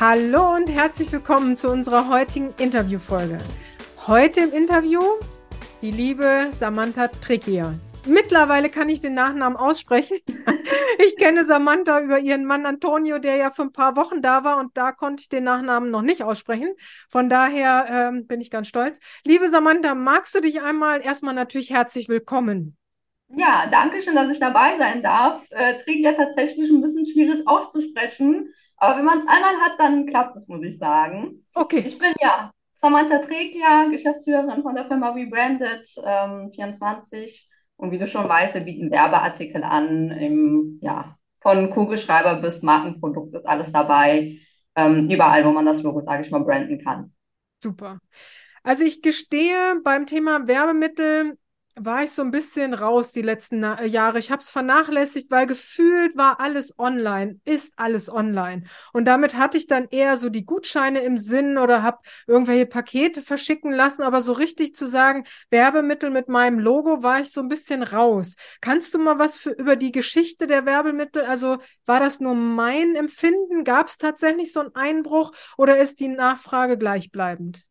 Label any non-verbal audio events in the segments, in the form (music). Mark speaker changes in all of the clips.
Speaker 1: Hallo und herzlich willkommen zu unserer heutigen Interviewfolge. Heute im Interview die liebe Samantha Trickier. Mittlerweile kann ich den Nachnamen aussprechen. (laughs) Ich kenne Samantha über ihren Mann Antonio, der ja für ein paar Wochen da war und da konnte ich den Nachnamen noch nicht aussprechen. Von daher ähm, bin ich ganz stolz. Liebe Samantha, magst du dich einmal erstmal natürlich herzlich willkommen?
Speaker 2: Ja, danke schön, dass ich dabei sein darf. Äh, Trägt ja tatsächlich ein bisschen schwierig auszusprechen, aber wenn man es einmal hat, dann klappt es, muss ich sagen.
Speaker 1: Okay.
Speaker 2: Ich bin ja Samantha Treglia, Geschäftsführerin von der Firma Rebranded ähm, 24 und wie du schon weißt, wir bieten Werbeartikel an, im, ja, von Kugelschreiber bis Markenprodukt ist alles dabei, ähm, überall, wo man das Logo, sage ich mal, branden kann.
Speaker 1: Super. Also ich gestehe, beim Thema Werbemittel war ich so ein bisschen raus die letzten Na Jahre. Ich habe es vernachlässigt, weil gefühlt war alles online, ist alles online. Und damit hatte ich dann eher so die Gutscheine im Sinn oder habe irgendwelche Pakete verschicken lassen. Aber so richtig zu sagen, Werbemittel mit meinem Logo, war ich so ein bisschen raus. Kannst du mal was für, über die Geschichte der Werbemittel? Also war das nur mein Empfinden? Gab es tatsächlich so einen Einbruch oder ist die Nachfrage gleichbleibend?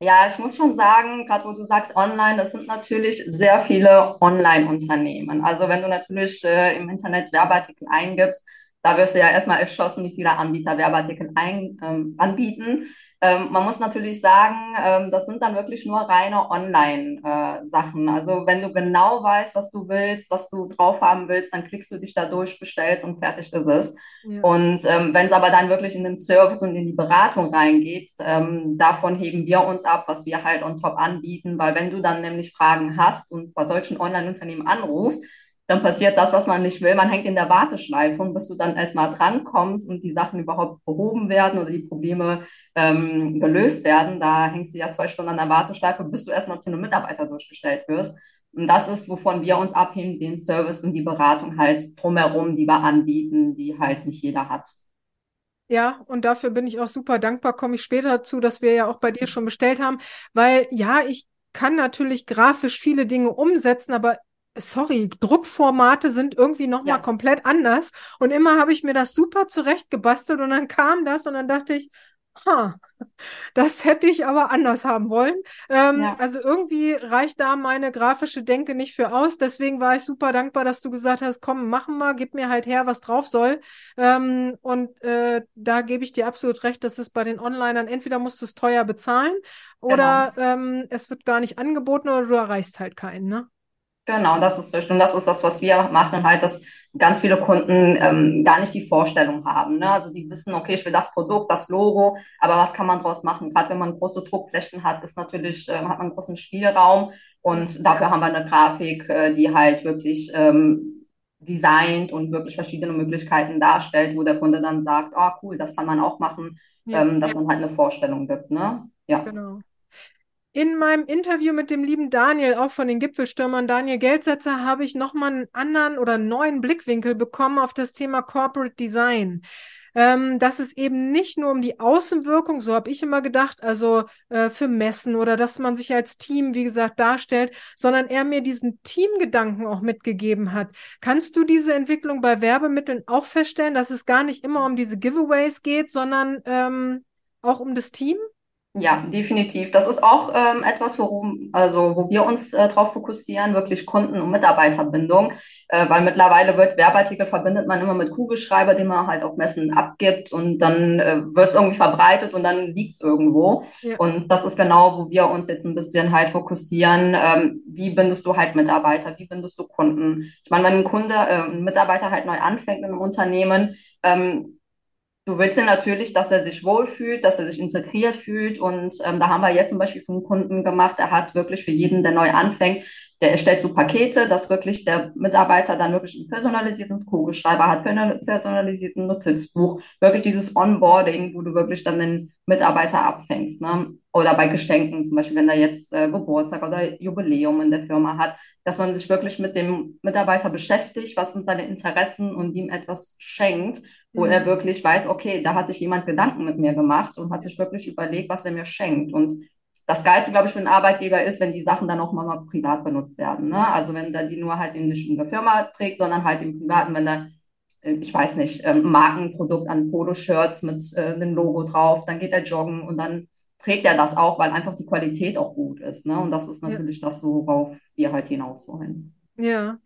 Speaker 2: Ja, ich muss schon sagen, gerade wo du sagst online, das sind natürlich sehr viele Online-Unternehmen. Also wenn du natürlich äh, im Internet Werbeartikel eingibst, da wirst du ja erstmal erschossen, wie viele Anbieter Werbeartikel ein, ähm, anbieten. Ähm, man muss natürlich sagen, ähm, das sind dann wirklich nur reine Online-Sachen. Äh, also wenn du genau weißt, was du willst, was du drauf haben willst, dann klickst du dich da durch, bestellst und fertig ist es. Ja. Und ähm, wenn es aber dann wirklich in den Service und in die Beratung reingeht, ähm, davon heben wir uns ab, was wir halt on top anbieten, weil wenn du dann nämlich Fragen hast und bei solchen Online-Unternehmen anrufst, dann passiert das, was man nicht will. Man hängt in der Warteschleife und bis du dann erstmal drankommst und die Sachen überhaupt behoben werden oder die Probleme ähm, gelöst werden, da hängst du ja zwei Stunden an der Warteschleife, bis du erstmal zu einem Mitarbeiter durchgestellt wirst. Und das ist, wovon wir uns abheben, den Service und die Beratung halt drumherum, die wir anbieten, die halt nicht jeder hat.
Speaker 1: Ja, und dafür bin ich auch super dankbar. Komme ich später dazu, dass wir ja auch bei dir schon bestellt haben, weil ja, ich kann natürlich grafisch viele Dinge umsetzen, aber sorry, Druckformate sind irgendwie nochmal ja. komplett anders. Und immer habe ich mir das super zurechtgebastelt und dann kam das und dann dachte ich, ha, das hätte ich aber anders haben wollen. Ähm, ja. Also irgendwie reicht da meine grafische Denke nicht für aus. Deswegen war ich super dankbar, dass du gesagt hast, komm, machen wir, gib mir halt her, was drauf soll. Ähm, und äh, da gebe ich dir absolut recht, dass es bei den Onlinern entweder musst du es teuer bezahlen oder genau. ähm, es wird gar nicht angeboten oder du erreichst halt keinen, ne?
Speaker 2: Genau, das ist richtig. Und das ist das, was wir machen, halt, dass ganz viele Kunden ähm, gar nicht die Vorstellung haben. Ne? Also die wissen, okay, ich will das Produkt, das Logo, aber was kann man daraus machen? Gerade wenn man große Druckflächen hat, ist natürlich, äh, hat man einen großen Spielraum und dafür haben wir eine Grafik, äh, die halt wirklich ähm, designt und wirklich verschiedene Möglichkeiten darstellt, wo der Kunde dann sagt, oh, cool, das kann man auch machen, ja. ähm, dass man halt eine Vorstellung gibt. Ne?
Speaker 1: Ja. Genau. In meinem Interview mit dem lieben Daniel, auch von den Gipfelstürmern, Daniel Geldsetzer, habe ich nochmal einen anderen oder neuen Blickwinkel bekommen auf das Thema Corporate Design. Ähm, dass es eben nicht nur um die Außenwirkung, so habe ich immer gedacht, also äh, für Messen oder dass man sich als Team, wie gesagt, darstellt, sondern er mir diesen Teamgedanken auch mitgegeben hat. Kannst du diese Entwicklung bei Werbemitteln auch feststellen, dass es gar nicht immer um diese Giveaways geht, sondern ähm, auch um das Team?
Speaker 2: Ja, definitiv. Das ist auch ähm, etwas, worum, also wo wir uns äh, darauf fokussieren, wirklich Kunden- und Mitarbeiterbindung, äh, weil mittlerweile wird Werbeartikel verbindet man immer mit Kugelschreiber, den man halt auf Messen abgibt und dann äh, wird es irgendwie verbreitet und dann liegt es irgendwo. Ja. Und das ist genau, wo wir uns jetzt ein bisschen halt fokussieren, ähm, wie bindest du halt Mitarbeiter, wie bindest du Kunden. Ich meine, wenn ein Kunde, äh, ein Mitarbeiter halt neu anfängt in einem Unternehmen, ähm, Du willst ja natürlich, dass er sich wohlfühlt, dass er sich integriert fühlt. Und ähm, da haben wir jetzt zum Beispiel einen Kunden gemacht, er hat wirklich für jeden, der neu anfängt, der erstellt so Pakete, dass wirklich der Mitarbeiter dann wirklich einen personalisierten Kugelschreiber hat, personalisierten Notizbuch, wirklich dieses Onboarding, wo du wirklich dann den Mitarbeiter abfängst. Ne? Oder bei Geschenken, zum Beispiel, wenn er jetzt äh, Geburtstag oder Jubiläum in der Firma hat, dass man sich wirklich mit dem Mitarbeiter beschäftigt, was sind seine Interessen und ihm etwas schenkt wo mhm. er wirklich weiß, okay, da hat sich jemand Gedanken mit mir gemacht und hat sich wirklich überlegt, was er mir schenkt. Und das Geilste, glaube ich, für einen Arbeitgeber ist, wenn die Sachen dann auch mal, privat benutzt werden. Ne? Also wenn der die nur halt nicht in der Firma trägt, sondern halt im Privaten, wenn er äh, ich weiß nicht, ähm, Markenprodukt an Poloshirts mit äh, einem Logo drauf, dann geht er joggen und dann trägt er das auch, weil einfach die Qualität auch gut ist. Ne? Und das ist natürlich ja. das, worauf wir halt hinaus wollen.
Speaker 1: Ja,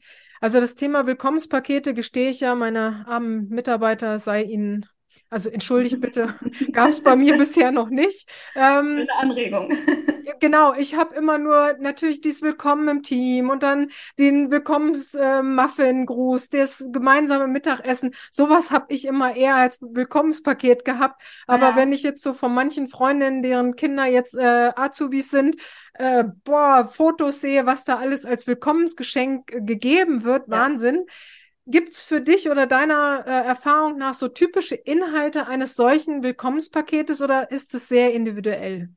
Speaker 1: also das Thema Willkommenspakete gestehe ich ja, meine armen Mitarbeiter sei ihnen also entschuldigt bitte, (laughs) gab es bei mir bisher noch nicht.
Speaker 2: Ähm, Eine Anregung.
Speaker 1: Genau, ich habe immer nur natürlich dieses Willkommen im Team und dann den Willkommens-Muffin-Gruß, äh, das gemeinsame Mittagessen. Sowas habe ich immer eher als Willkommenspaket gehabt. Aber ja. wenn ich jetzt so von manchen Freundinnen, deren Kinder jetzt äh, Azubis sind, äh, boah, Fotos sehe, was da alles als Willkommensgeschenk äh, gegeben wird, ja. Wahnsinn. Gibt es für dich oder deiner äh, Erfahrung nach so typische Inhalte eines solchen Willkommenspaketes oder ist es sehr individuell?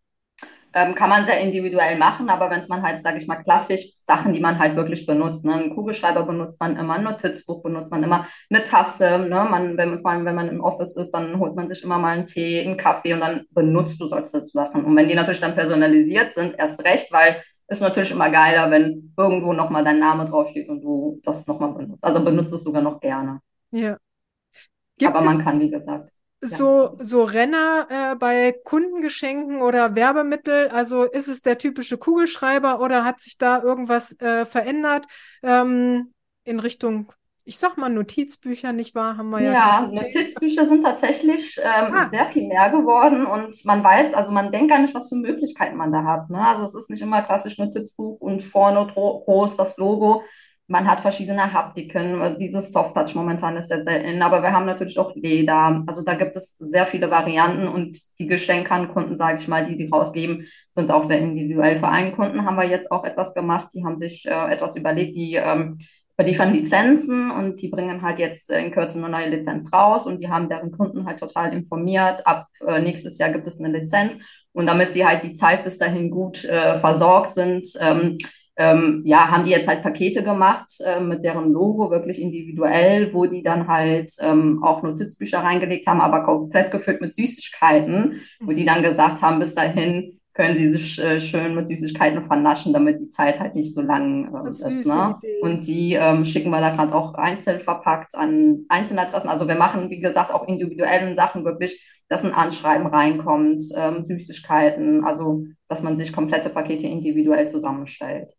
Speaker 2: Ähm, kann man sehr individuell machen, aber wenn es man halt, sage ich mal, klassisch Sachen, die man halt wirklich benutzt, ne? einen Kugelschreiber benutzt man immer, ein Notizbuch benutzt man immer, eine Tasse, ne? man, wenn, man, wenn man im Office ist, dann holt man sich immer mal einen Tee, einen Kaffee und dann benutzt du solche Sachen. Und wenn die natürlich dann personalisiert sind, erst recht, weil ist natürlich immer geiler, wenn irgendwo nochmal dein Name draufsteht und du das nochmal benutzt. Also benutzt es sogar noch gerne.
Speaker 1: Ja.
Speaker 2: Gibt Aber man kann, wie gesagt.
Speaker 1: So, so Renner äh, bei Kundengeschenken oder Werbemittel, also ist es der typische Kugelschreiber oder hat sich da irgendwas äh, verändert ähm, in Richtung ich sag mal Notizbücher, nicht wahr? Haben wir ja.
Speaker 2: Ja, Notizbücher sind tatsächlich ähm, ah. sehr viel mehr geworden und man weiß, also man denkt gar nicht, was für Möglichkeiten man da hat. Ne? Also es ist nicht immer klassisch Notizbuch und vorne groß das Logo. Man hat verschiedene Haptiken. Dieses Soft-Touch momentan ist sehr selten, aber wir haben natürlich auch Leder. Also da gibt es sehr viele Varianten und die Geschenke an Kunden, sage ich mal, die die rausgeben, sind auch sehr individuell. Für einen Kunden haben wir jetzt auch etwas gemacht. Die haben sich äh, etwas überlegt, die ähm, liefern Lizenzen und die bringen halt jetzt in Kürze eine neue Lizenz raus und die haben deren Kunden halt total informiert. Ab äh, nächstes Jahr gibt es eine Lizenz und damit sie halt die Zeit bis dahin gut äh, versorgt sind, ähm, ähm, ja, haben die jetzt halt Pakete gemacht äh, mit deren Logo wirklich individuell, wo die dann halt ähm, auch Notizbücher reingelegt haben, aber komplett gefüllt mit Süßigkeiten, wo die dann gesagt haben, bis dahin können sie sich äh, schön mit Süßigkeiten vernaschen, damit die Zeit halt nicht so lang äh, ist. Ne? Und die ähm, schicken wir da gerade auch einzeln verpackt an Einzeladressen. Also wir machen, wie gesagt, auch individuellen Sachen wirklich, dass ein Anschreiben reinkommt, ähm, Süßigkeiten, also dass man sich komplette Pakete individuell zusammenstellt.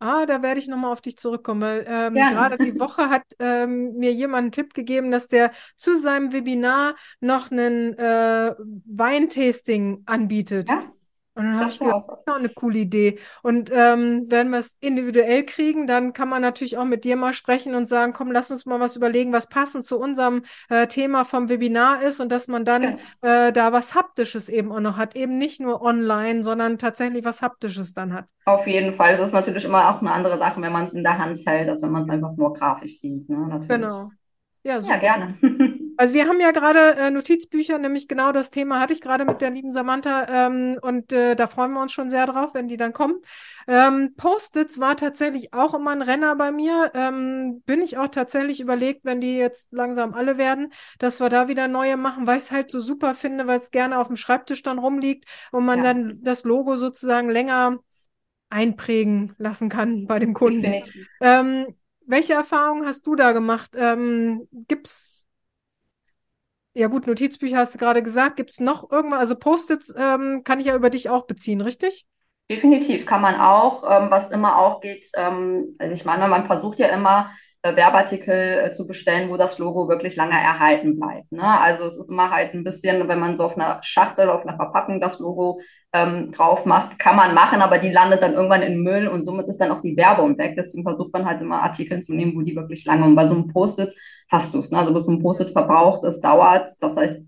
Speaker 1: Ah, da werde ich nochmal auf dich zurückkommen, weil ähm, gerade die (laughs) Woche hat ähm, mir jemand einen Tipp gegeben, dass der zu seinem Webinar noch einen äh, Weintasting anbietet. Ja. Und dann habe ich gedacht, das ist auch eine coole Idee. Und ähm, wenn wir es individuell kriegen, dann kann man natürlich auch mit dir mal sprechen und sagen, komm, lass uns mal was überlegen, was passend zu unserem äh, Thema vom Webinar ist und dass man dann äh, da was Haptisches eben auch noch hat. Eben nicht nur online, sondern tatsächlich was Haptisches dann hat.
Speaker 2: Auf jeden Fall. Es ist natürlich immer auch eine andere Sache, wenn man es in der Hand hält, als wenn man es einfach nur grafisch sieht. Ne?
Speaker 1: Natürlich. Genau.
Speaker 2: Ja, super. ja gerne.
Speaker 1: Also wir haben ja gerade äh, Notizbücher, nämlich genau das Thema hatte ich gerade mit der lieben Samantha ähm, und äh, da freuen wir uns schon sehr drauf, wenn die dann kommen. Ähm, Post-its war tatsächlich auch immer ein Renner bei mir. Ähm, bin ich auch tatsächlich überlegt, wenn die jetzt langsam alle werden, dass wir da wieder neue machen, weil ich es halt so super finde, weil es gerne auf dem Schreibtisch dann rumliegt und man ja. dann das Logo sozusagen länger einprägen lassen kann bei dem Kunden. Ähm, welche Erfahrungen hast du da gemacht? Ähm, Gibt es ja gut, Notizbücher hast du gerade gesagt. Gibt es noch irgendwas? Also Post-its ähm, kann ich ja über dich auch beziehen, richtig?
Speaker 2: Definitiv kann man auch. Ähm, was immer auch geht, ähm, also ich meine, man versucht ja immer, äh, Werbeartikel äh, zu bestellen, wo das Logo wirklich lange erhalten bleibt. Ne? Also es ist immer halt ein bisschen, wenn man so auf einer Schachtel, auf einer Verpackung das Logo ähm, drauf macht, kann man machen, aber die landet dann irgendwann im Müll und somit ist dann auch die Werbung weg. Deswegen versucht man halt immer Artikel zu nehmen, wo die wirklich lange und bei so einem Post-it hast du es. Ne? Also bis so ein Post-it verbraucht ist, dauert. Das heißt,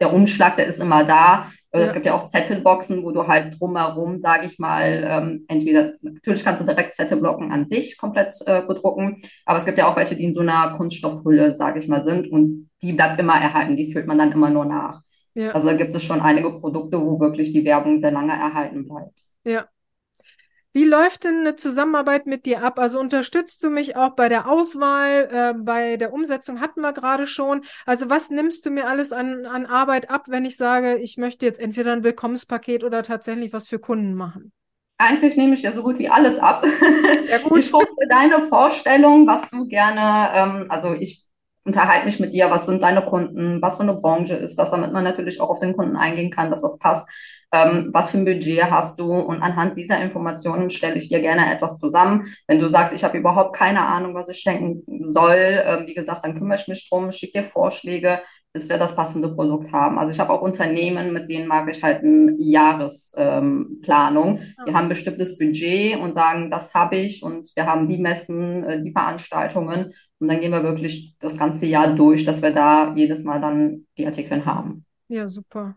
Speaker 2: der Umschlag, der ist immer da. Ja. Es gibt ja auch Zettelboxen, wo du halt drumherum, sage ich mal, ähm, entweder, natürlich kannst du direkt Zettelblocken an sich komplett äh, bedrucken, aber es gibt ja auch welche, die in so einer Kunststoffhülle, sage ich mal, sind und die bleibt immer erhalten, die füllt man dann immer nur nach. Ja. Also da gibt es schon einige Produkte, wo wirklich die Werbung sehr lange erhalten bleibt.
Speaker 1: Ja, wie läuft denn eine Zusammenarbeit mit dir ab? Also unterstützt du mich auch bei der Auswahl, äh, bei der Umsetzung hatten wir gerade schon. Also was nimmst du mir alles an, an Arbeit ab, wenn ich sage, ich möchte jetzt entweder ein Willkommenspaket oder tatsächlich was für Kunden machen?
Speaker 2: Eigentlich nehme ich dir so gut wie alles ab. Ja, gut. Ich gucke deine Vorstellung, was du gerne, ähm, also ich unterhalte mich mit dir, was sind deine Kunden, was für eine Branche ist das, damit man natürlich auch auf den Kunden eingehen kann, dass das passt. Ähm, was für ein Budget hast du? Und anhand dieser Informationen stelle ich dir gerne etwas zusammen. Wenn du sagst, ich habe überhaupt keine Ahnung, was ich schenken soll, ähm, wie gesagt, dann kümmere ich mich drum, schicke dir Vorschläge, bis wir das passende Produkt haben. Also ich habe auch Unternehmen, mit denen mag ich halt eine Jahresplanung. Ähm, die haben bestimmtes Budget und sagen, das habe ich und wir haben die Messen, äh, die Veranstaltungen und dann gehen wir wirklich das ganze Jahr durch, dass wir da jedes Mal dann die Artikel haben.
Speaker 1: Ja, super.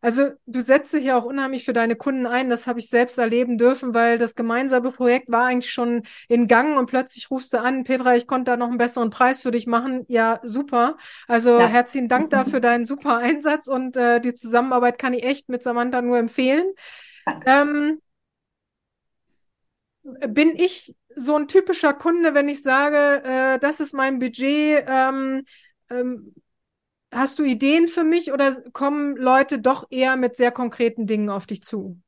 Speaker 1: Also du setzt dich ja auch unheimlich für deine Kunden ein. Das habe ich selbst erleben dürfen, weil das gemeinsame Projekt war eigentlich schon in Gang und plötzlich rufst du an, Petra, ich konnte da noch einen besseren Preis für dich machen. Ja, super. Also ja. herzlichen Dank (laughs) dafür deinen super Einsatz und äh, die Zusammenarbeit kann ich echt mit Samantha nur empfehlen. Ähm, bin ich so ein typischer Kunde, wenn ich sage, äh, das ist mein Budget, ähm, ähm, Hast du Ideen für mich oder kommen Leute doch eher mit sehr konkreten Dingen auf dich zu?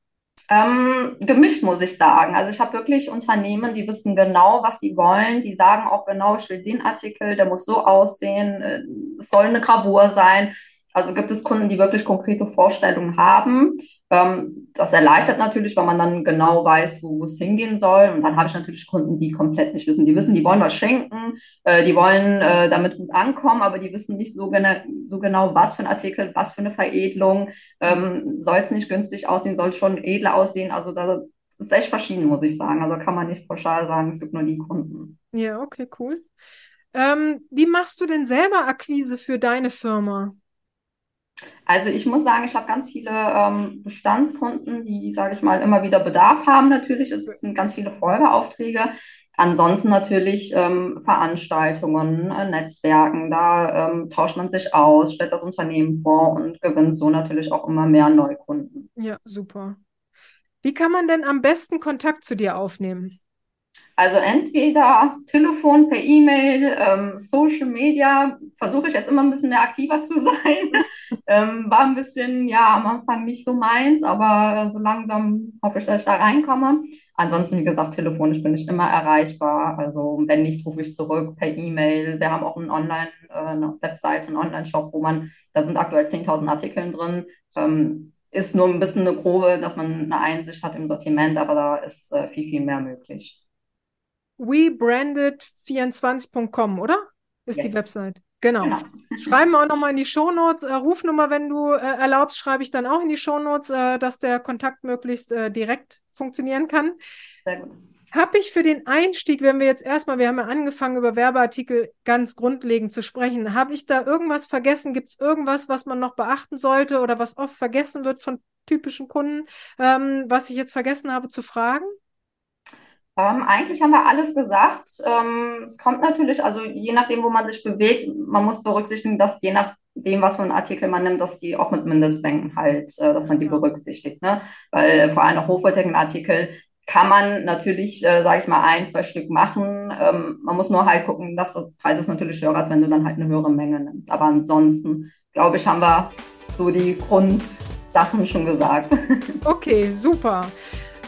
Speaker 2: Ähm, gemischt muss ich sagen. Also ich habe wirklich Unternehmen, die wissen genau, was sie wollen. Die sagen auch genau, ich will den Artikel, der muss so aussehen, äh, es soll eine Gravur sein. Also gibt es Kunden, die wirklich konkrete Vorstellungen haben. Ähm, das erleichtert natürlich, weil man dann genau weiß, wo es hingehen soll. Und dann habe ich natürlich Kunden, die komplett nicht wissen. Die wissen, die wollen was schenken, äh, die wollen äh, damit gut ankommen, aber die wissen nicht so, gena so genau, was für ein Artikel, was für eine Veredelung. Ähm, soll es nicht günstig aussehen, soll es schon edler aussehen. Also da ist echt verschieden, muss ich sagen. Also kann man nicht pauschal sagen, es gibt nur die Kunden.
Speaker 1: Ja, okay, cool. Ähm, wie machst du denn selber Akquise für deine Firma?
Speaker 2: Also ich muss sagen, ich habe ganz viele ähm, Bestandskunden, die, sage ich mal, immer wieder Bedarf haben. Natürlich es sind ganz viele Folgeaufträge. Ansonsten natürlich ähm, Veranstaltungen, äh, Netzwerken, da ähm, tauscht man sich aus, stellt das Unternehmen vor und gewinnt so natürlich auch immer mehr Neukunden.
Speaker 1: Ja, super. Wie kann man denn am besten Kontakt zu dir aufnehmen?
Speaker 2: Also entweder Telefon, per E-Mail, ähm, Social Media, versuche ich jetzt immer ein bisschen mehr aktiver zu (laughs) sein. ähm, war ein bisschen, ja, am Anfang nicht so meins, aber so langsam hoffe ich, dass ich da reinkomme. Ansonsten, wie gesagt, telefonisch bin ich immer erreichbar. Also wenn nicht, rufe ich zurück per E-Mail. Wir haben auch einen Online, äh, eine Webseite, einen Online-Shop, wo man, da sind aktuell 10.000 Artikel drin. Ähm, ist nur ein bisschen eine grobe, dass man eine Einsicht hat im Sortiment, aber da ist äh, viel, viel mehr möglich
Speaker 1: webranded24.com, oder? Ist yes. die Website. Genau. genau. Schreiben wir auch nochmal in die Shownotes. Äh, Rufnummer, wenn du äh, erlaubst, schreibe ich dann auch in die Shownotes, äh, dass der Kontakt möglichst äh, direkt funktionieren kann. Sehr gut. Habe ich für den Einstieg, wenn wir jetzt erstmal, wir haben ja angefangen, über Werbeartikel ganz grundlegend zu sprechen, habe ich da irgendwas vergessen? Gibt es irgendwas, was man noch beachten sollte oder was oft vergessen wird von typischen Kunden, ähm, was ich jetzt vergessen habe zu fragen?
Speaker 2: Ähm, eigentlich haben wir alles gesagt. Ähm, es kommt natürlich, also je nachdem, wo man sich bewegt, man muss berücksichtigen, dass je nachdem, was für einen Artikel man nimmt, dass die auch mit Mindestmengen halt, äh, dass man die berücksichtigt. Ne? Weil äh, vor allem auch hochwertigen Artikel kann man natürlich, äh, sage ich mal, ein, zwei Stück machen. Ähm, man muss nur halt gucken, dass der Preis ist natürlich höher, als wenn du dann halt eine höhere Menge nimmst. Aber ansonsten, glaube ich, haben wir so die Grundsachen schon gesagt. (laughs)
Speaker 1: Okay, super.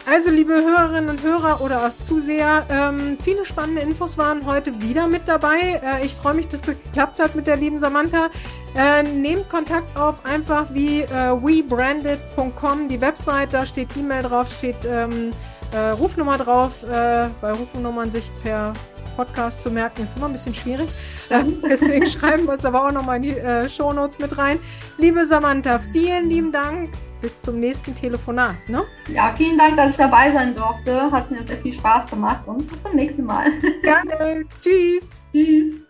Speaker 1: Also, liebe Hörerinnen und Hörer oder auch Zuseher, ähm, viele spannende Infos waren heute wieder mit dabei. Äh, ich freue mich, dass es geklappt hat mit der lieben Samantha. Äh, nehmt Kontakt auf, einfach wie äh, webranded.com, die Website, da steht E-Mail drauf, steht ähm, äh, Rufnummer drauf, äh, weil Rufnummern sich per Podcast zu merken, ist immer ein bisschen schwierig. Ähm, (laughs) deswegen schreiben wir es aber auch nochmal in die äh, Shownotes mit rein. Liebe Samantha, vielen lieben Dank bis zum nächsten Telefonat. Ne?
Speaker 2: Ja, vielen Dank, dass ich dabei sein durfte. Hat mir sehr viel Spaß gemacht und bis zum nächsten Mal.
Speaker 1: Gerne. (laughs) Tschüss. Tschüss.